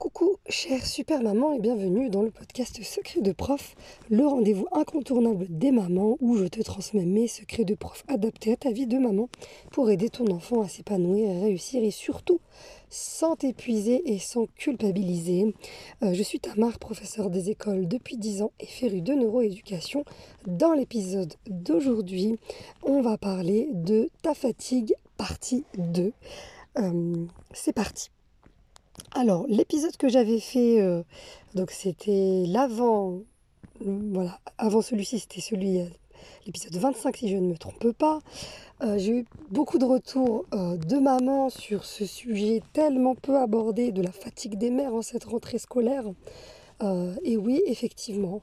Coucou chère super maman et bienvenue dans le podcast Secret de prof, le rendez-vous incontournable des mamans où je te transmets mes secrets de prof adaptés à ta vie de maman pour aider ton enfant à s'épanouir et réussir et surtout sans t'épuiser et sans culpabiliser. Euh, je suis Tamar, professeur des écoles depuis 10 ans et férue de neuroéducation. Dans l'épisode d'aujourd'hui, on va parler de ta fatigue partie 2. Euh, c'est parti. Alors, l'épisode que j'avais fait, euh, donc c'était l'avant, voilà, avant celui-ci, c'était celui, euh, l'épisode 25 si je ne me trompe pas. Euh, j'ai eu beaucoup de retours de mamans sur ce sujet tellement peu abordé de la fatigue des mères en cette rentrée scolaire. et oui, effectivement,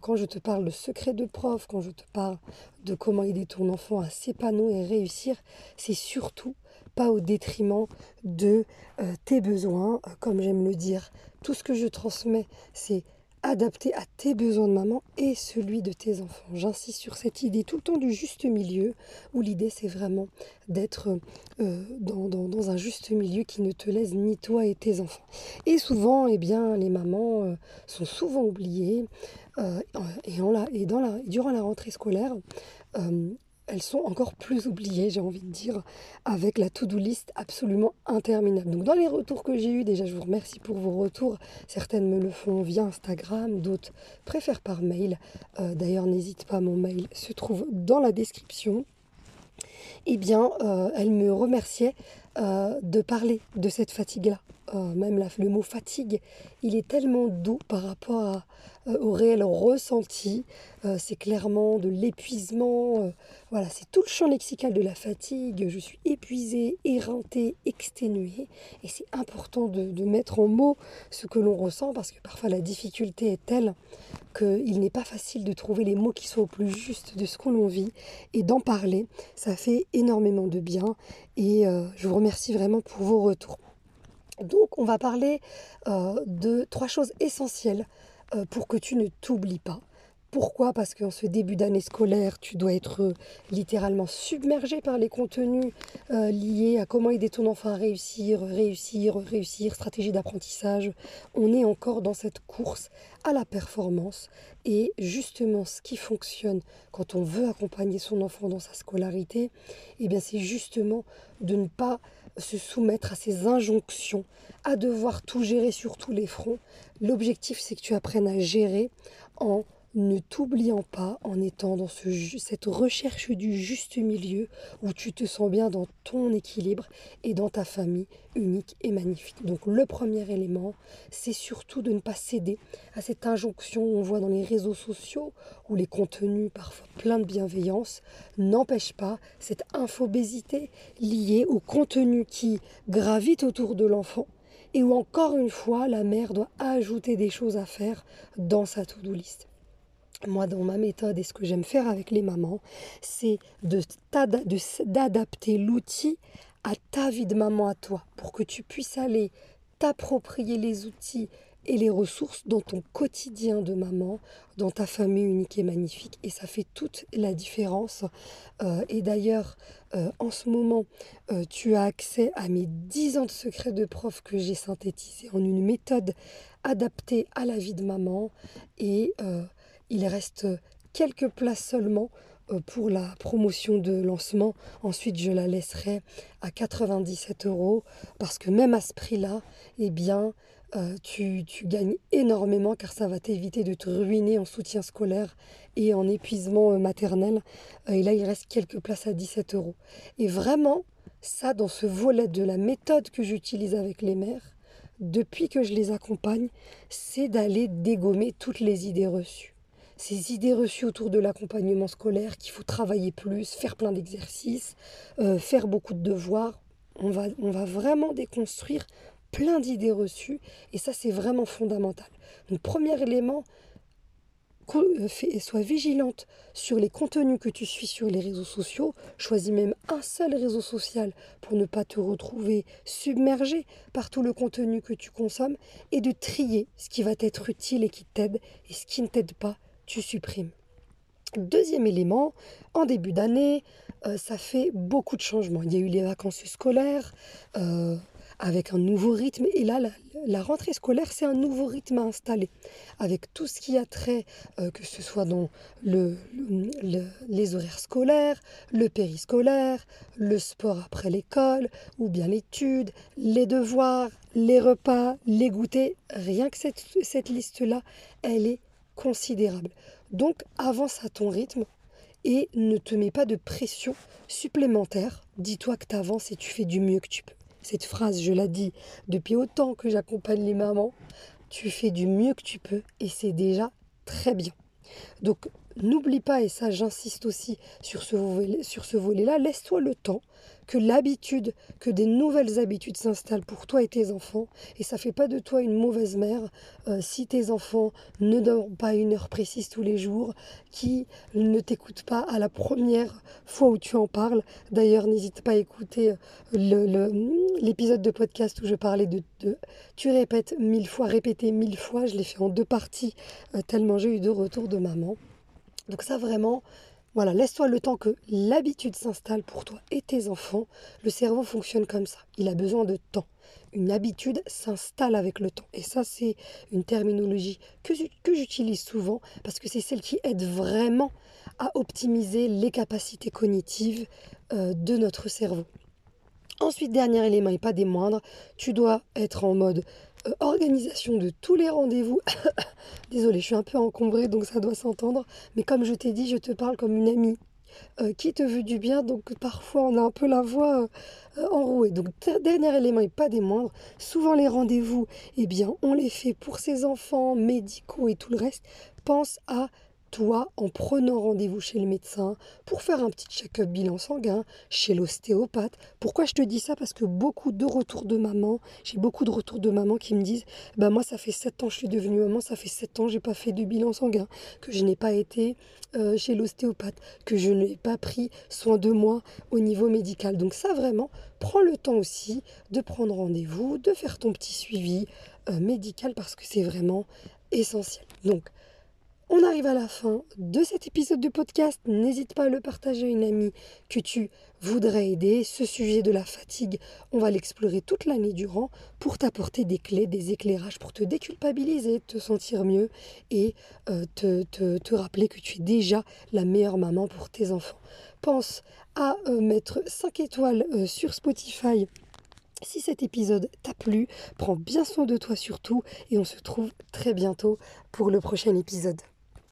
quand je te parle de secret de prof, quand je te parle de comment aider ton enfant à s'épanouir et réussir, c'est surtout pas au détriment de euh, tes besoins. Euh, comme j'aime le dire, tout ce que je transmets, c'est adapté à tes besoins de maman et celui de tes enfants. J'insiste sur cette idée tout le temps du juste milieu, où l'idée c'est vraiment d'être euh, dans, un juste milieu qui ne te laisse ni toi et tes enfants. Et souvent, eh bien, les mamans sont souvent oubliées et, en la, et, dans la, durant la rentrée scolaire, elles sont encore plus oubliées, j'ai envie de dire, avec la to-do list absolument interminable. Donc dans les retours que j'ai eus, déjà je vous remercie pour vos retours. Certaines me le font via Instagram, d'autres préfèrent par mail. Euh, d'ailleurs, n'hésite pas, mon mail se trouve dans la description. Eh bien, euh, elles me remerciaient euh, de parler de cette fatigue-là. même le mot fatigue, il est tellement doux par rapport euh, au réel ressenti. Euh, c'est clairement de l'épuisement. Euh, voilà, c'est tout le champ lexical de la fatigue. Je suis épuisée, éreintée, exténuée. Et c'est important de, mettre en mots ce que l'on ressent parce que parfois la difficulté est telle qu'il n'est pas facile de trouver les mots qui soient au plus juste de ce qu'on vit. Et d'en parler, ça fait énormément de bien. Et je vous remercie vraiment pour vos retours. Donc on va parler de trois choses essentielles euh, pour que tu ne t'oublies pas. Pourquoi? Parce qu'en ce début d'année scolaire, tu dois être euh, littéralement submergé par les contenus euh, liés à comment aider ton enfant à réussir, réussir, réussir, stratégie d'apprentissage. On est encore dans cette course à la performance. Et justement, ce qui fonctionne quand on veut accompagner son enfant dans sa scolarité, eh bien, c'est justement de ne pas se soumettre à ces injonctions, à devoir tout gérer sur tous les fronts. L'objectif, c'est que tu apprennes à gérer en ne t'oubliant pas, en étant dans ce, cette recherche du juste milieu où tu te sens bien dans ton équilibre et dans ta famille unique et magnifique. Donc le premier élément, c'est surtout de ne pas céder à cette injonction on voit dans les réseaux sociaux où les contenus parfois pleins de bienveillance n'empêchent pas cette infobésité liée au contenu qui gravite autour de l'enfant et où encore une fois la mère doit ajouter des choses à faire dans sa to-do list. Moi, dans ma méthode et ce que j'aime faire avec les mamans, c'est d'adapter l'outil à ta vie de maman à toi, pour que tu puisses aller t'approprier les outils et les ressources dans ton quotidien de maman, dans ta famille unique et magnifique. Et ça fait toute la différence. Euh, et d'ailleurs, euh, en ce moment, euh, tu as accès à mes 10 ans de secrets de prof que j'ai synthétisés en une méthode adaptée à la vie de maman. Et il reste quelques places seulement euh, pour la promotion de lancement. Ensuite, je la laisserai à 97 euros parce que même à ce prix-là, eh bien, euh, tu, gagnes énormément car ça va t'éviter de te ruiner en soutien scolaire et en épuisement euh, maternel. et là, il reste quelques places à 17 euros. Et vraiment, ça, dans ce volet de la méthode que j'utilise avec les mères, depuis que je les accompagne, c'est d'aller dégommer toutes les idées reçues ces idées reçues autour de l'accompagnement scolaire, qu'il faut travailler plus, faire plein d'exercices, euh, faire beaucoup de devoirs. On va, on va vraiment déconstruire plein d'idées reçues et ça c'est vraiment fondamental. Donc premier élément, euh, sois vigilante sur les contenus que tu suis sur les réseaux sociaux. Choisis même un seul réseau social pour ne pas te retrouver submergé par tout le contenu que tu consommes et de trier ce qui va t'être utile et qui t'aide et ce qui ne t'aide pas tu supprimes. Deuxième élément, en début d'année, euh, ça fait beaucoup de changements. Il y a eu les vacances scolaires. Euh, avec un nouveau rythme. Et là, la, rentrée scolaire, c'est un nouveau rythme à installer, avec tout ce qui a trait, euh, que ce soit dans le, les horaires scolaires, le périscolaire, le sport après l'école, ou bien l'étude, les devoirs, les repas, les goûters. Rien que cette, cette liste-là, elle est considérable. Donc avance à ton rythme et ne te mets pas de pression supplémentaire. Dis-toi que tu avances et tu fais du mieux que tu peux. Cette phrase, je la dis depuis autant que j'accompagne les mamans. Tu fais du mieux que tu peux et c'est déjà très bien. Donc n'oublie pas, et ça j'insiste aussi sur ce, sur ce volet-là, laisse-toi le temps que l'habitude, que des nouvelles habitudes s'installent pour toi et tes enfants. Et ça fait pas de toi une mauvaise mère euh, si tes enfants ne dorment pas une heure précise tous les jours, qui ne t'écoutent pas à la première fois où tu en parles. D'ailleurs, n'hésite pas à écouter euh, l'épisode de podcast où je parlais de, tu répètes mille fois, répéter mille fois. Je l'ai fait en deux parties, euh, tellement j'ai eu de retours de maman. Donc ça vraiment, voilà, laisse-toi le temps que l'habitude s'installe pour toi et tes enfants. Le cerveau fonctionne comme ça. Il a besoin de temps. Une habitude s'installe avec le temps. Et ça, c'est une terminologie que, j'utilise souvent parce que c'est celle qui aide vraiment à optimiser les capacités cognitives euh, de notre cerveau. Ensuite, dernier élément et pas des moindres, tu dois être en mode euh, organisation de tous les rendez-vous. Désolée, je suis un peu encombrée donc ça doit s'entendre. Mais comme je t'ai dit, je te parle comme une amie euh, qui te veut du bien. Donc parfois on a un peu la voix euh, enrouée. Donc dernier élément et pas des moindres, souvent les rendez-vous, eh bien on les fait pour ses enfants, médicaux et tout le reste. Pense à toi en prenant rendez-vous chez le médecin pour faire un petit check-up bilan sanguin, chez l'ostéopathe. Pourquoi je te dis ça? Parce que beaucoup de retours de maman, j'ai beaucoup de retours de maman qui me disent bah moi ça fait 7 ans que je suis devenue maman, ça fait 7 ans que j'ai pas fait de bilan sanguin, que je n'ai pas été euh, chez l'ostéopathe, que je n'ai pas pris soin de moi au niveau médical. Donc ça vraiment, prends le temps aussi de prendre rendez-vous, de faire ton petit suivi euh, médical parce que c'est vraiment essentiel. Donc on arrive à la fin de cet épisode de podcast. N'hésite pas à le partager à une amie que tu voudrais aider. Ce sujet de la fatigue, on va l'explorer toute l'année durant pour t'apporter des clés, des éclairages, pour te déculpabiliser, te sentir mieux et euh, te, rappeler que tu es déjà la meilleure maman pour tes enfants. Pense à euh, mettre 5 étoiles euh, sur Spotify si cet épisode t'a plu, prends bien soin de toi surtout et on se trouve très bientôt pour le prochain épisode.